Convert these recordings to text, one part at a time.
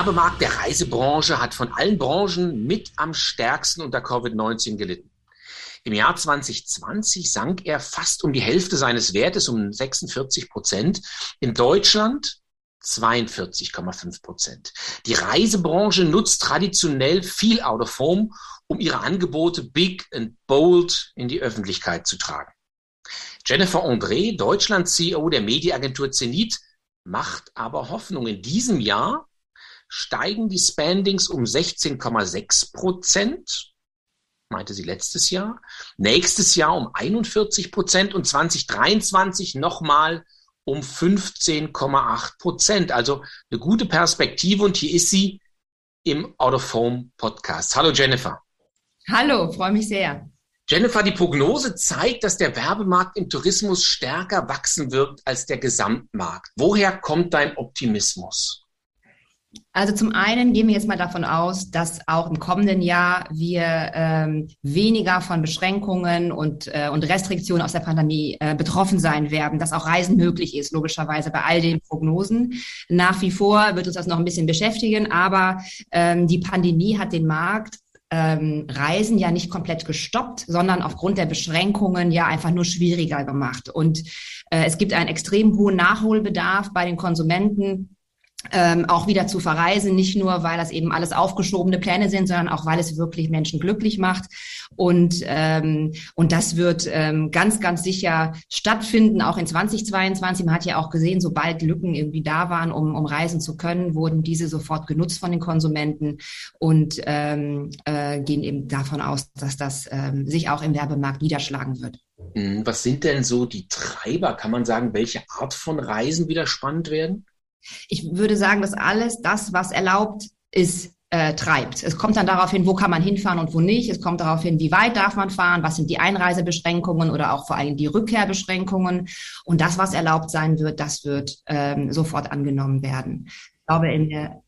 Werbemarkt der Reisebranche hat von allen Branchen mit am stärksten unter Covid-19 gelitten. Im Jahr 2020 sank er fast um die Hälfte seines Wertes, um 46 Prozent. In Deutschland 42,5 Prozent. Die Reisebranche nutzt traditionell viel Out of Home, um ihre Angebote big and bold in die Öffentlichkeit zu tragen. Jennifer André, Deutschland-CEO der Mediaagentur Zenit, macht aber Hoffnung. In diesem Jahr steigen die Spendings um 16,6 Prozent, meinte sie letztes Jahr, nächstes Jahr um 41 Prozent und 2023 nochmal um 15,8 Prozent. Also eine gute Perspektive und hier ist sie im Out of Home Podcast. Hallo Jennifer. Hallo, freue mich sehr. Jennifer, die Prognose zeigt, dass der Werbemarkt im Tourismus stärker wachsen wird als der Gesamtmarkt. Woher kommt dein Optimismus? Also zum einen gehen wir jetzt mal davon aus, dass auch im kommenden Jahr wir ähm, weniger von Beschränkungen und, äh, und Restriktionen aus der Pandemie äh, betroffen sein werden, dass auch Reisen möglich ist, logischerweise bei all den Prognosen. Nach wie vor wird uns das noch ein bisschen beschäftigen, aber ähm, die Pandemie hat den Markt ähm, Reisen ja nicht komplett gestoppt, sondern aufgrund der Beschränkungen ja einfach nur schwieriger gemacht. Und äh, es gibt einen extrem hohen Nachholbedarf bei den Konsumenten ähm, auch wieder zu verreisen, nicht nur, weil das eben alles aufgeschobene Pläne sind, sondern auch, weil es wirklich Menschen glücklich macht. Und, ähm, und das wird ähm, ganz, ganz sicher stattfinden, auch in 2022. Man hat ja auch gesehen, sobald Lücken irgendwie da waren, um, um reisen zu können, wurden diese sofort genutzt von den Konsumenten und ähm, äh, gehen eben davon aus, dass das ähm, sich auch im Werbemarkt niederschlagen wird. Hm, was sind denn so die Treiber? Kann man sagen, welche Art von Reisen wieder spannend werden? Ich würde sagen, dass alles das, was erlaubt ist, äh, treibt. Es kommt dann darauf hin, wo kann man hinfahren und wo nicht. Es kommt darauf hin, wie weit darf man fahren, was sind die Einreisebeschränkungen oder auch vor allem die Rückkehrbeschränkungen. Und das, was erlaubt sein wird, das wird ähm, sofort angenommen werden. Ich glaube, in der,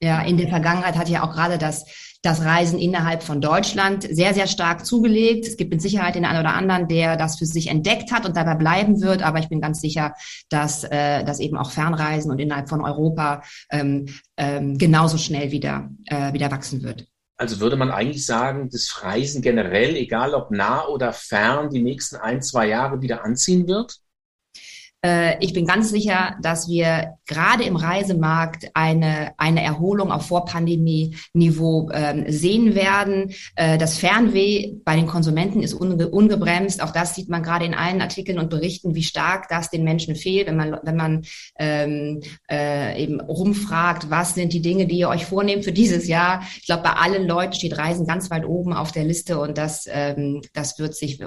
ja, in der Vergangenheit hat ja auch gerade das das Reisen innerhalb von Deutschland sehr, sehr stark zugelegt. Es gibt mit Sicherheit den einen oder anderen, der das für sich entdeckt hat und dabei bleiben wird. Aber ich bin ganz sicher, dass, äh, dass eben auch Fernreisen und innerhalb von Europa ähm, ähm, genauso schnell wieder, äh, wieder wachsen wird. Also würde man eigentlich sagen, das Reisen generell, egal ob nah oder fern, die nächsten ein, zwei Jahre wieder anziehen wird? Äh, ich bin ganz sicher, dass wir gerade im Reisemarkt eine, eine Erholung auf Vorpandemie-Niveau ähm, sehen werden. Äh, das Fernweh bei den Konsumenten ist unge ungebremst. Auch das sieht man gerade in allen Artikeln und Berichten, wie stark das den Menschen fehlt, wenn man, wenn man ähm, äh, eben rumfragt, was sind die Dinge, die ihr euch vornehmt für dieses Jahr. Ich glaube, bei allen Leuten steht Reisen ganz weit oben auf der Liste und das, ähm, das wird sich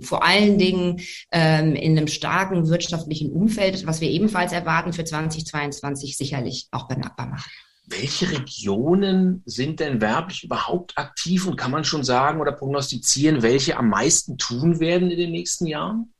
vor allen Dingen ähm, in einem starken wirtschaftlichen Umfeld, was wir ebenfalls erwarten für 2022, sicherlich auch bemerkbar machen. Welche Regionen sind denn werblich überhaupt aktiv und kann man schon sagen oder prognostizieren, welche am meisten tun werden in den nächsten Jahren?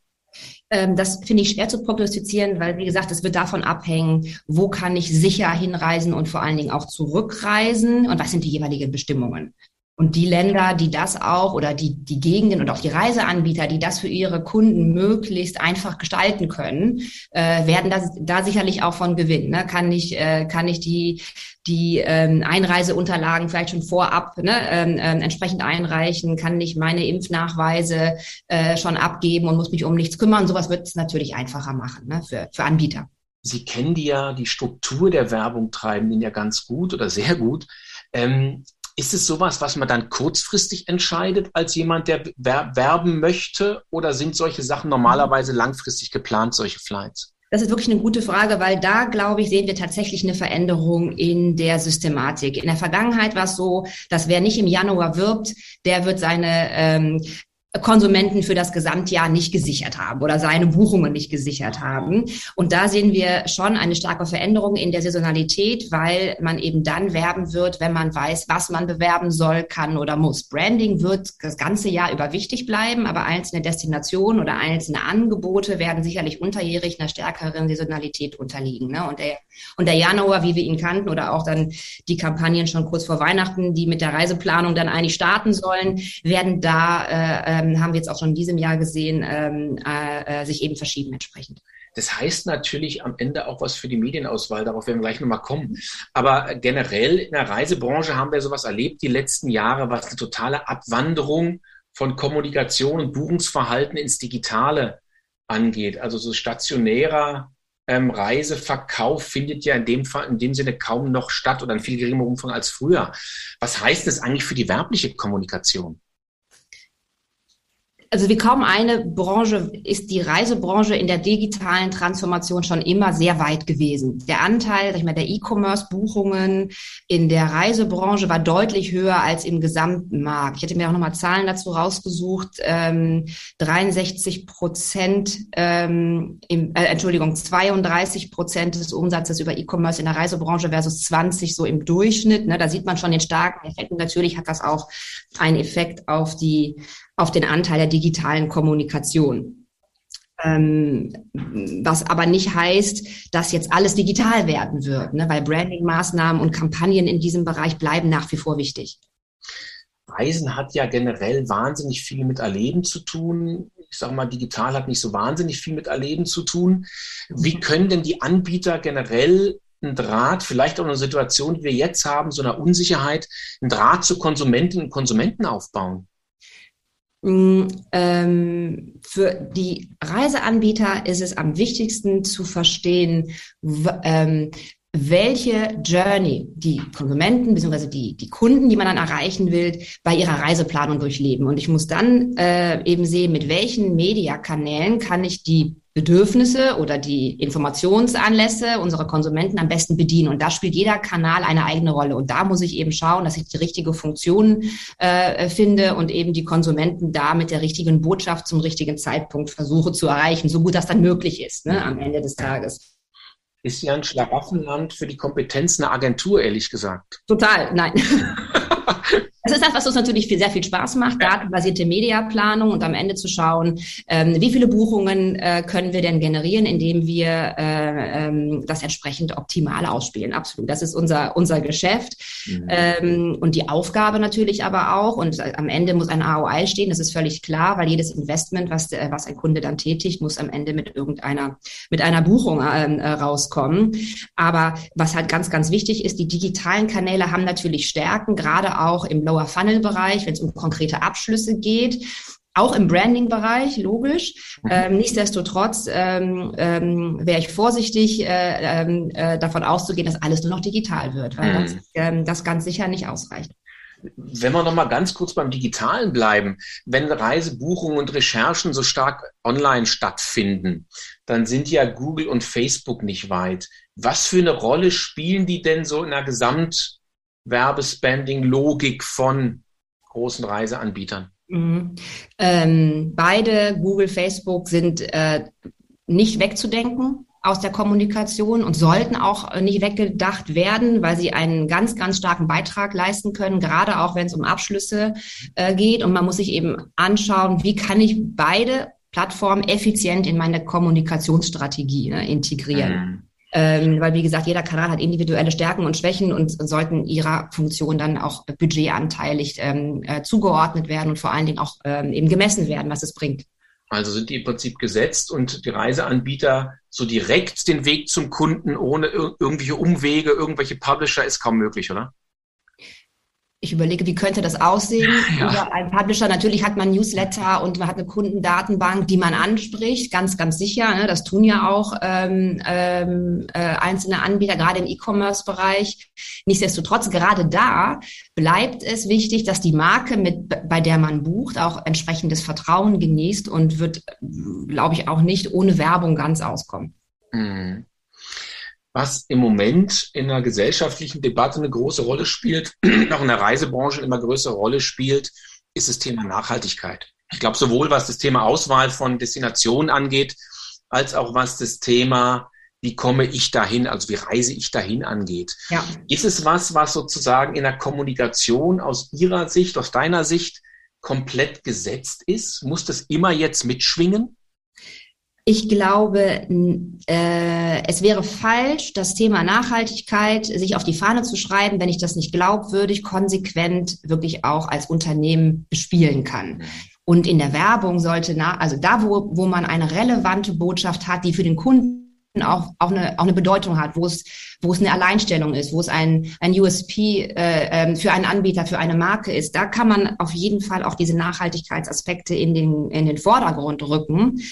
Ähm, das finde ich schwer zu prognostizieren, weil, wie gesagt, es wird davon abhängen, wo kann ich sicher hinreisen und vor allen Dingen auch zurückreisen und was sind die jeweiligen Bestimmungen. Und die Länder, die das auch oder die, die Gegenden und auch die Reiseanbieter, die das für ihre Kunden möglichst einfach gestalten können, äh, werden da, da sicherlich auch von gewinnen. Ne? Kann ich, äh, kann ich die, die ähm, Einreiseunterlagen vielleicht schon vorab ne, ähm, äh, entsprechend einreichen? Kann ich meine Impfnachweise äh, schon abgeben und muss mich um nichts kümmern? Sowas wird es natürlich einfacher machen ne, für, für Anbieter. Sie kennen die ja, die Struktur der Werbung treiben den ja ganz gut oder sehr gut. Ähm, ist es sowas, was man dann kurzfristig entscheidet als jemand, der werben möchte? Oder sind solche Sachen normalerweise langfristig geplant, solche Flights? Das ist wirklich eine gute Frage, weil da, glaube ich, sehen wir tatsächlich eine Veränderung in der Systematik. In der Vergangenheit war es so, dass wer nicht im Januar wirbt, der wird seine ähm, Konsumenten für das Gesamtjahr nicht gesichert haben oder seine Buchungen nicht gesichert haben. Und da sehen wir schon eine starke Veränderung in der Saisonalität, weil man eben dann werben wird, wenn man weiß, was man bewerben soll, kann oder muss. Branding wird das ganze Jahr über wichtig bleiben, aber einzelne Destinationen oder einzelne Angebote werden sicherlich unterjährig einer stärkeren Saisonalität unterliegen. Ne? Und, der, und der Januar, wie wir ihn kannten, oder auch dann die Kampagnen schon kurz vor Weihnachten, die mit der Reiseplanung dann eigentlich starten sollen, werden da äh, ähm, haben wir jetzt auch schon in diesem Jahr gesehen, ähm, äh, äh, sich eben verschieben entsprechend. Das heißt natürlich am Ende auch was für die Medienauswahl, darauf werden wir gleich nochmal kommen. Aber generell in der Reisebranche haben wir sowas erlebt die letzten Jahre, was eine totale Abwanderung von Kommunikation und Buchungsverhalten ins Digitale angeht. Also so stationärer ähm, Reiseverkauf findet ja in dem Fall, in dem Sinne kaum noch statt oder in viel geringerem Umfang als früher. Was heißt das eigentlich für die werbliche Kommunikation? Also wie kaum eine Branche ist die Reisebranche in der digitalen Transformation schon immer sehr weit gewesen. Der Anteil, sag ich mal, der E-Commerce-Buchungen in der Reisebranche war deutlich höher als im gesamten Markt. Ich hätte mir auch nochmal Zahlen dazu rausgesucht. Ähm, 63 Prozent, ähm, im, äh, Entschuldigung, 32 Prozent des Umsatzes über E-Commerce in der Reisebranche versus 20 so im Durchschnitt. Ne? Da sieht man schon den starken Effekt. Und natürlich hat das auch einen Effekt auf die auf den Anteil der digitalen Kommunikation. Ähm, was aber nicht heißt, dass jetzt alles digital werden wird, ne? weil Branding-Maßnahmen und Kampagnen in diesem Bereich bleiben nach wie vor wichtig. Reisen hat ja generell wahnsinnig viel mit Erleben zu tun. Ich sage mal, digital hat nicht so wahnsinnig viel mit Erleben zu tun. Wie können denn die Anbieter generell einen Draht, vielleicht auch eine Situation, die wir jetzt haben, so einer Unsicherheit, einen Draht zu Konsumentinnen und Konsumenten aufbauen? Mm, ähm, für die Reiseanbieter ist es am wichtigsten zu verstehen, ähm, welche Journey die Konsumenten bzw. Die, die Kunden, die man dann erreichen will, bei ihrer Reiseplanung durchleben. Und ich muss dann äh, eben sehen, mit welchen Mediakanälen kann ich die Bedürfnisse oder die Informationsanlässe unserer Konsumenten am besten bedienen. Und da spielt jeder Kanal eine eigene Rolle. Und da muss ich eben schauen, dass ich die richtige Funktion äh, finde und eben die Konsumenten da mit der richtigen Botschaft zum richtigen Zeitpunkt versuche zu erreichen, so gut das dann möglich ist ne, am Ende des Tages. Ist ja ein Schlaraffenland für die Kompetenz einer Agentur, ehrlich gesagt. Total, nein. Das ist das, was uns natürlich viel, sehr viel Spaß macht, datenbasierte Mediaplanung und am Ende zu schauen, ähm, wie viele Buchungen äh, können wir denn generieren, indem wir äh, ähm, das entsprechend optimal ausspielen. Absolut. Das ist unser, unser Geschäft. Mhm. Ähm, und die Aufgabe natürlich aber auch. Und äh, am Ende muss ein AOI stehen. Das ist völlig klar, weil jedes Investment, was, äh, was ein Kunde dann tätigt, muss am Ende mit irgendeiner, mit einer Buchung ähm, äh, rauskommen. Aber was halt ganz, ganz wichtig ist, die digitalen Kanäle haben natürlich Stärken, gerade auch im Lower Funnel Bereich, wenn es um konkrete Abschlüsse geht. Auch im Branding-Bereich, logisch. Mhm. Ähm, nichtsdestotrotz ähm, ähm, wäre ich vorsichtig, äh, ähm, äh, davon auszugehen, dass alles nur noch digital wird, weil mhm. das, ähm, das ganz sicher nicht ausreicht. Wenn wir noch mal ganz kurz beim Digitalen bleiben, wenn Reisebuchungen und Recherchen so stark online stattfinden, dann sind ja Google und Facebook nicht weit. Was für eine Rolle spielen die denn so in der Gesamt Werbespending-Logik von großen Reiseanbietern? Mhm. Ähm, beide, Google, Facebook, sind äh, nicht wegzudenken aus der Kommunikation und sollten auch nicht weggedacht werden, weil sie einen ganz, ganz starken Beitrag leisten können, gerade auch wenn es um Abschlüsse äh, geht. Und man muss sich eben anschauen, wie kann ich beide Plattformen effizient in meine Kommunikationsstrategie ne, integrieren. Mhm. Ähm, weil, wie gesagt, jeder Kanal hat individuelle Stärken und Schwächen und sollten ihrer Funktion dann auch budgetanteilig ähm, äh, zugeordnet werden und vor allen Dingen auch ähm, eben gemessen werden, was es bringt. Also sind die im Prinzip gesetzt und die Reiseanbieter so direkt den Weg zum Kunden ohne ir irgendwelche Umwege, irgendwelche Publisher ist kaum möglich, oder? Ich überlege, wie könnte das aussehen? Ja. Über ein Publisher, natürlich hat man Newsletter und man hat eine Kundendatenbank, die man anspricht, ganz, ganz sicher. Ne? Das tun ja auch ähm, ähm, äh, einzelne Anbieter, gerade im E-Commerce-Bereich. Nichtsdestotrotz, gerade da bleibt es wichtig, dass die Marke, mit, bei der man bucht, auch entsprechendes Vertrauen genießt und wird, glaube ich, auch nicht ohne Werbung ganz auskommen. Mhm was im Moment in der gesellschaftlichen Debatte eine große Rolle spielt, auch in der Reisebranche immer größere Rolle spielt, ist das Thema Nachhaltigkeit. Ich glaube, sowohl was das Thema Auswahl von Destinationen angeht, als auch was das Thema, wie komme ich dahin, also wie reise ich dahin angeht. Ja. Ist es was, was sozusagen in der Kommunikation aus Ihrer Sicht, aus deiner Sicht komplett gesetzt ist? Muss das immer jetzt mitschwingen? Ich glaube, äh, es wäre falsch, das Thema Nachhaltigkeit sich auf die Fahne zu schreiben, wenn ich das nicht glaubwürdig, konsequent wirklich auch als Unternehmen bespielen kann. Und in der Werbung sollte nach, also da, wo, wo man eine relevante Botschaft hat, die für den Kunden auch, auch, eine, auch eine Bedeutung hat, wo es, wo es eine Alleinstellung ist, wo es ein, ein USP äh, ähm, für einen Anbieter, für eine Marke ist, da kann man auf jeden Fall auch diese Nachhaltigkeitsaspekte in den, in den Vordergrund rücken.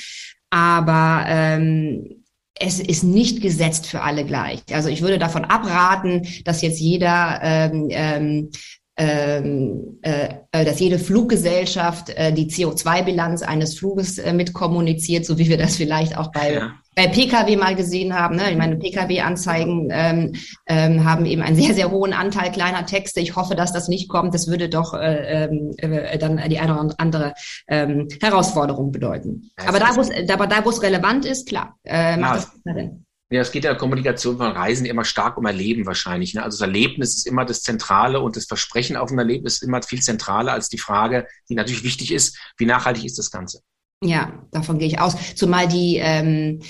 Aber ähm, es ist nicht gesetzt für alle gleich. Also ich würde davon abraten, dass jetzt jeder ähm, ähm, ähm, äh, äh, dass jede Fluggesellschaft äh, die CO2-Bilanz eines Fluges äh, mitkommuniziert, so wie wir das vielleicht auch bei, ja. Bei Pkw mal gesehen haben. Ne? Ich meine, Pkw-Anzeigen ähm, ähm, haben eben einen sehr, sehr hohen Anteil kleiner Texte. Ich hoffe, dass das nicht kommt. Das würde doch äh, ähm, äh, dann die eine oder andere ähm, Herausforderung bedeuten. Aber, da, wo es, aber da, wo es relevant ist, klar, äh, macht ja. das Sinn. Ja, es geht ja in der Kommunikation von Reisen immer stark um Erleben wahrscheinlich. Ne? Also das Erlebnis ist immer das Zentrale und das Versprechen auf ein Erlebnis ist immer viel zentraler als die Frage, die natürlich wichtig ist, wie nachhaltig ist das Ganze? Ja, davon gehe ich aus. Zumal die, ähm,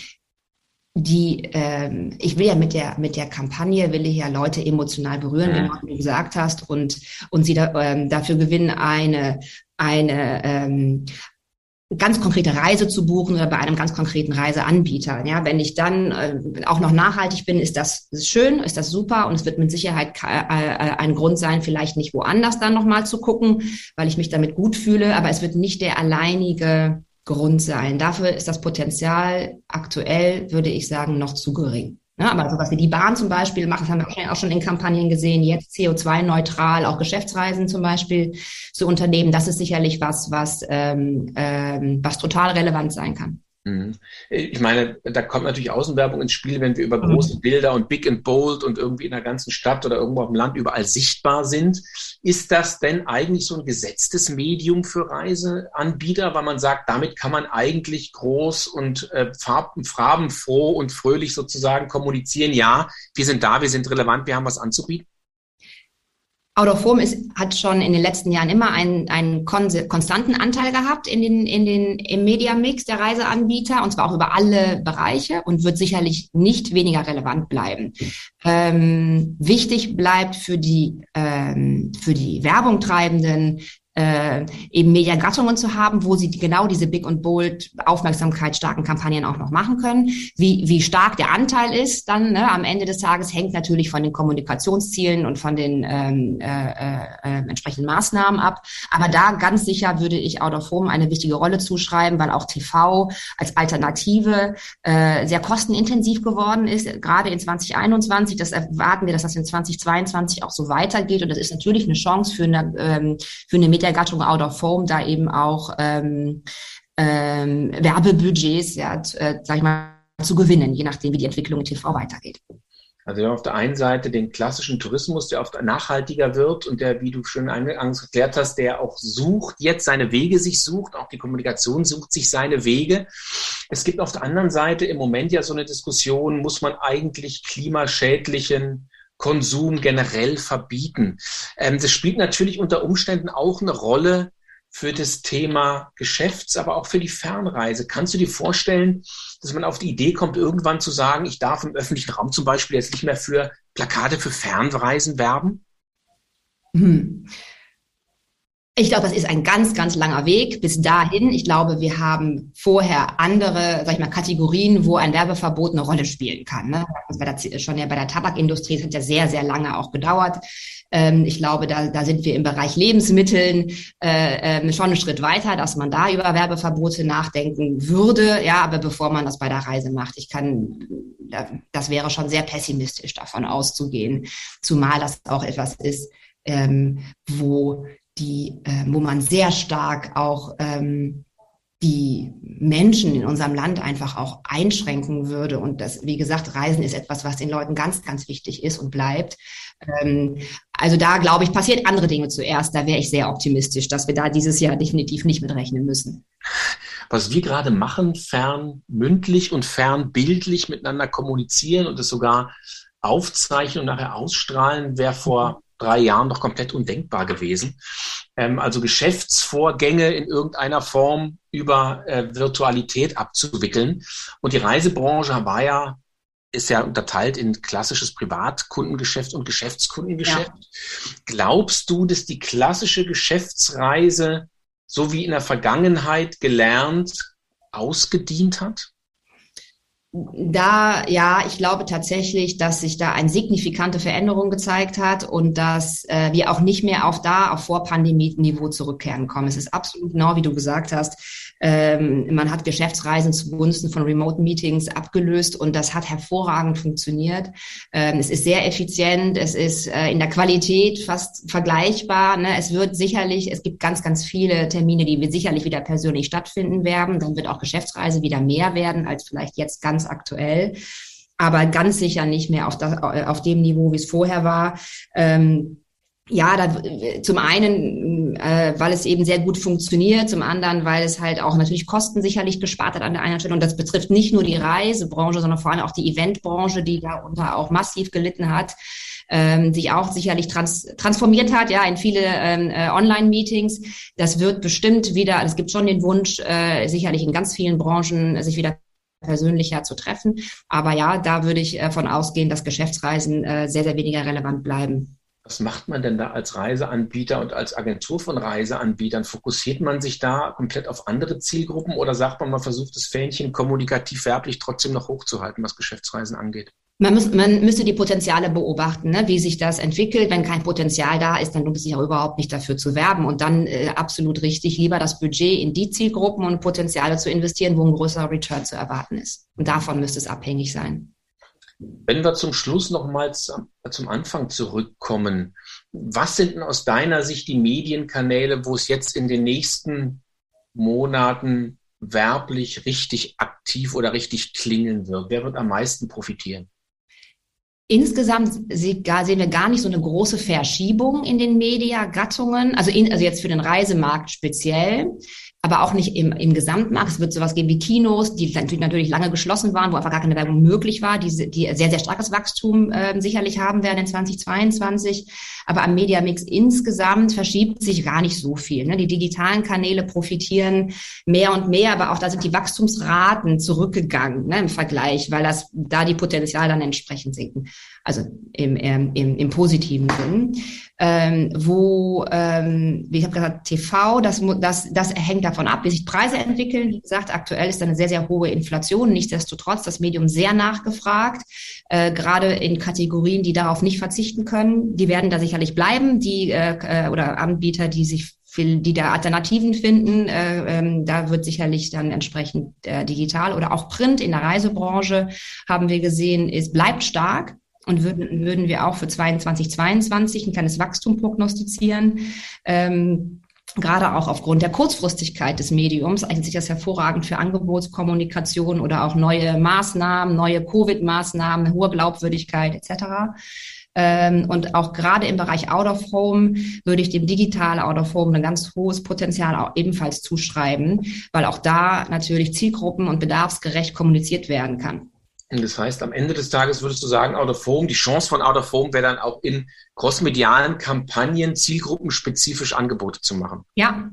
die, ähm, ich will ja mit der mit der Kampagne will ich ja Leute emotional berühren, mhm. wie du gesagt hast, und und sie da, ähm, dafür gewinnen eine eine ähm, ganz konkrete Reise zu buchen oder bei einem ganz konkreten Reiseanbieter. Ja, wenn ich dann äh, auch noch nachhaltig bin, ist das schön, ist das super und es wird mit Sicherheit äh, ein Grund sein, vielleicht nicht woanders dann nochmal zu gucken, weil ich mich damit gut fühle, aber es wird nicht der alleinige Grund sein. Dafür ist das Potenzial aktuell, würde ich sagen, noch zu gering. Ja, aber sowas wie die Bahn zum Beispiel machen, das haben wir auch schon in Kampagnen gesehen, jetzt CO2-neutral, auch Geschäftsreisen zum Beispiel zu unternehmen. Das ist sicherlich was, was, ähm, ähm, was total relevant sein kann. Mhm. Ich meine, da kommt natürlich Außenwerbung ins Spiel, wenn wir über mhm. große Bilder und Big and Bold und irgendwie in der ganzen Stadt oder irgendwo auf dem Land überall sichtbar sind. Ist das denn eigentlich so ein gesetztes Medium für Reiseanbieter, weil man sagt, damit kann man eigentlich groß und äh, farbenfroh und fröhlich sozusagen kommunizieren? Ja, wir sind da, wir sind relevant, wir haben was anzubieten? Out of Home ist, hat schon in den letzten Jahren immer einen, einen konstanten Anteil gehabt in den, in den, im Mediamix der Reiseanbieter und zwar auch über alle Bereiche und wird sicherlich nicht weniger relevant bleiben. Ähm, wichtig bleibt für die, ähm, für die Werbung treibenden äh, eben Mediagattungen zu haben, wo sie genau diese Big und Bold aufmerksamkeitsstarken Kampagnen auch noch machen können. Wie, wie stark der Anteil ist dann ne, am Ende des Tages hängt natürlich von den Kommunikationszielen und von den ähm, äh, äh, entsprechenden Maßnahmen ab. Aber da ganz sicher würde ich Out of Home eine wichtige Rolle zuschreiben, weil auch TV als Alternative äh, sehr kostenintensiv geworden ist, gerade in 2021. Das erwarten wir, dass das in 2022 auch so weitergeht. Und das ist natürlich eine Chance für eine, ähm, für eine Media der Gattung Out of Home da eben auch ähm, ähm, Werbebudgets, ja, äh, sag ich mal, zu gewinnen, je nachdem, wie die Entwicklung in TV weitergeht. Also wir haben auf der einen Seite den klassischen Tourismus, der oft nachhaltiger wird und der, wie du schon eingangs erklärt hast, der auch sucht, jetzt seine Wege sich sucht, auch die Kommunikation sucht sich seine Wege. Es gibt auf der anderen Seite im Moment ja so eine Diskussion, muss man eigentlich klimaschädlichen Konsum generell verbieten. Ähm, das spielt natürlich unter Umständen auch eine Rolle für das Thema Geschäfts-, aber auch für die Fernreise. Kannst du dir vorstellen, dass man auf die Idee kommt, irgendwann zu sagen, ich darf im öffentlichen Raum zum Beispiel jetzt nicht mehr für Plakate für Fernreisen werben? Hm. Ich glaube, das ist ein ganz, ganz langer Weg bis dahin. Ich glaube, wir haben vorher andere, sag ich mal, Kategorien, wo ein Werbeverbot eine Rolle spielen kann. Ne? Also bei der, schon ja bei der Tabakindustrie, das hat ja sehr, sehr lange auch gedauert. Ähm, ich glaube, da, da sind wir im Bereich Lebensmitteln äh, äh, schon einen Schritt weiter, dass man da über Werbeverbote nachdenken würde. Ja, aber bevor man das bei der Reise macht, ich kann, das wäre schon sehr pessimistisch davon auszugehen, zumal das auch etwas ist, ähm, wo die, äh, wo man sehr stark auch ähm, die Menschen in unserem Land einfach auch einschränken würde. Und das, wie gesagt, Reisen ist etwas, was den Leuten ganz, ganz wichtig ist und bleibt. Ähm, also da glaube ich, passiert andere Dinge zuerst. Da wäre ich sehr optimistisch, dass wir da dieses Jahr definitiv nicht mit rechnen müssen. Was wir gerade machen, fern mündlich und fern bildlich miteinander kommunizieren und es sogar aufzeichnen und nachher ausstrahlen, wäre vor drei Jahren doch komplett undenkbar gewesen. Ähm, also Geschäftsvorgänge in irgendeiner Form über äh, Virtualität abzuwickeln. Und die Reisebranche war ja ist ja unterteilt in klassisches Privatkundengeschäft und Geschäftskundengeschäft. Ja. Glaubst du, dass die klassische Geschäftsreise so wie in der Vergangenheit gelernt, ausgedient hat? Da, ja, ich glaube tatsächlich, dass sich da eine signifikante Veränderung gezeigt hat und dass äh, wir auch nicht mehr auf da, auf Vorpandemie-Niveau zurückkehren kommen. Es ist absolut genau, wie du gesagt hast. Ähm, man hat Geschäftsreisen zugunsten von Remote-Meetings abgelöst und das hat hervorragend funktioniert. Ähm, es ist sehr effizient, es ist äh, in der Qualität fast vergleichbar. Ne? Es wird sicherlich, es gibt ganz, ganz viele Termine, die wir sicherlich wieder persönlich stattfinden werden. Dann wird auch Geschäftsreise wieder mehr werden als vielleicht jetzt ganz aktuell, aber ganz sicher nicht mehr auf, das, auf dem Niveau, wie es vorher war. Ähm, ja, da, zum einen, äh, weil es eben sehr gut funktioniert, zum anderen, weil es halt auch natürlich Kosten sicherlich gespart hat an der einen Stelle. Und das betrifft nicht nur die Reisebranche, sondern vor allem auch die Eventbranche, die darunter auch massiv gelitten hat, ähm, sich auch sicherlich trans transformiert hat, ja, in viele ähm, äh, Online-Meetings. Das wird bestimmt wieder, es gibt schon den Wunsch, äh, sicherlich in ganz vielen Branchen sich wieder persönlicher zu treffen. Aber ja, da würde ich äh, von ausgehen, dass Geschäftsreisen äh, sehr, sehr weniger relevant bleiben. Was macht man denn da als Reiseanbieter und als Agentur von Reiseanbietern? Fokussiert man sich da komplett auf andere Zielgruppen oder sagt man, man versucht das Fähnchen kommunikativ werblich trotzdem noch hochzuhalten, was Geschäftsreisen angeht? Man, muss, man müsste die Potenziale beobachten, ne, wie sich das entwickelt. Wenn kein Potenzial da ist, dann lohnt es sich auch überhaupt nicht dafür zu werben. Und dann äh, absolut richtig, lieber das Budget in die Zielgruppen und Potenziale zu investieren, wo ein größerer Return zu erwarten ist. Und davon müsste es abhängig sein. Wenn wir zum Schluss nochmals zum Anfang zurückkommen, was sind denn aus deiner Sicht die Medienkanäle, wo es jetzt in den nächsten Monaten werblich richtig aktiv oder richtig klingeln wird? Wer wird am meisten profitieren? Insgesamt sehen wir gar nicht so eine große Verschiebung in den Mediagattungen, also, in, also jetzt für den Reisemarkt speziell aber auch nicht im, im Gesamtmarkt. Es wird sowas geben wie Kinos, die natürlich lange geschlossen waren, wo einfach gar keine Werbung möglich war, die, die sehr, sehr starkes Wachstum äh, sicherlich haben werden in 2022. Aber am Mediamix insgesamt verschiebt sich gar nicht so viel. Ne? Die digitalen Kanäle profitieren mehr und mehr, aber auch da sind die Wachstumsraten zurückgegangen ne, im Vergleich, weil das da die Potenzial dann entsprechend sinken. Also im, im, im, im positiven Sinn ähm, wo, ähm, wie ich habe gesagt, TV, das, das, das hängt davon ab, wie sich Preise entwickeln. Wie gesagt, aktuell ist eine sehr, sehr hohe Inflation. Nichtsdestotrotz das Medium sehr nachgefragt, äh, gerade in Kategorien, die darauf nicht verzichten können. Die werden da sicherlich bleiben, die äh, äh oder Anbieter, die sich die da Alternativen finden, äh, ähm, da wird sicherlich dann entsprechend äh, digital oder auch Print in der Reisebranche haben wir gesehen, ist bleibt stark und würden, würden wir auch für 22, 22 ein kleines Wachstum prognostizieren. Ähm, Gerade auch aufgrund der Kurzfristigkeit des Mediums eignet sich das hervorragend für Angebotskommunikation oder auch neue Maßnahmen, neue Covid-Maßnahmen, hohe Glaubwürdigkeit etc. Ähm, und auch gerade im Bereich Out of Home würde ich dem digitalen Out of Home ein ganz hohes Potenzial auch ebenfalls zuschreiben, weil auch da natürlich zielgruppen- und bedarfsgerecht kommuniziert werden kann. Und das heißt, am Ende des Tages würdest du sagen, Out of Home, die Chance von Out of Home wäre dann auch in crossmedialen Kampagnen zielgruppenspezifisch Angebote zu machen. Ja.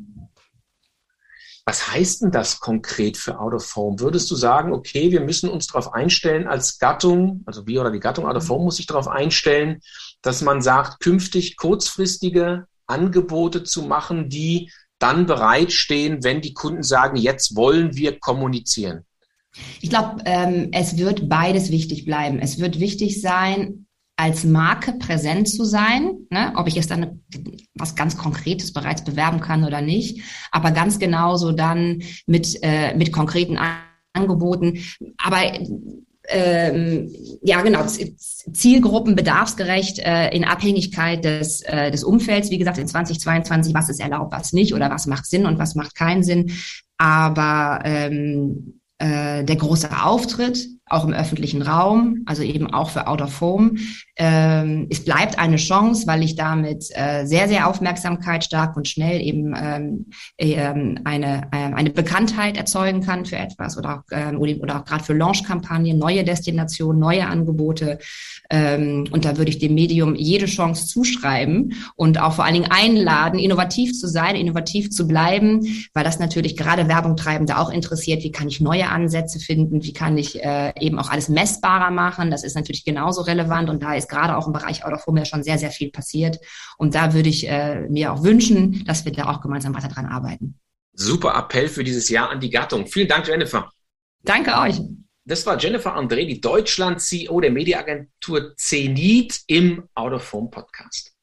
Was heißt denn das konkret für Out of Home? Würdest du sagen, okay, wir müssen uns darauf einstellen als Gattung, also wir oder die Gattung Out of Home muss sich darauf einstellen, dass man sagt, künftig kurzfristige Angebote zu machen, die dann bereitstehen, wenn die Kunden sagen, jetzt wollen wir kommunizieren? Ich glaube, ähm, es wird beides wichtig bleiben. Es wird wichtig sein, als Marke präsent zu sein, ne? ob ich jetzt dann was ganz Konkretes bereits bewerben kann oder nicht, aber ganz genauso dann mit, äh, mit konkreten Angeboten. Aber ähm, ja, genau, Zielgruppen bedarfsgerecht äh, in Abhängigkeit des, äh, des Umfelds. Wie gesagt, in 2022, was ist erlaubt, was nicht oder was macht Sinn und was macht keinen Sinn. Aber ähm, äh, der große Auftritt, auch im öffentlichen Raum, also eben auch für Out of Home. Ähm, es bleibt eine Chance, weil ich damit äh, sehr, sehr Aufmerksamkeit stark und schnell eben ähm, ähm, eine, äh, eine Bekanntheit erzeugen kann für etwas oder auch, ähm, oder auch gerade für Launch-Kampagnen, neue Destinationen, neue Angebote. Ähm, und da würde ich dem Medium jede Chance zuschreiben und auch vor allen Dingen einladen, innovativ zu sein, innovativ zu bleiben, weil das natürlich gerade Werbungtreibende auch interessiert. Wie kann ich neue Ansätze finden? Wie kann ich äh, eben auch alles messbarer machen? Das ist natürlich genauso relevant und da ist gerade auch im Bereich Out of Home ja schon sehr, sehr viel passiert. Und da würde ich äh, mir auch wünschen, dass wir da auch gemeinsam weiter dran arbeiten. Super Appell für dieses Jahr an die Gattung. Vielen Dank, Jennifer. Danke euch. Das war Jennifer André, die Deutschland-CEO der Mediaagentur Zenit im Out of Home Podcast.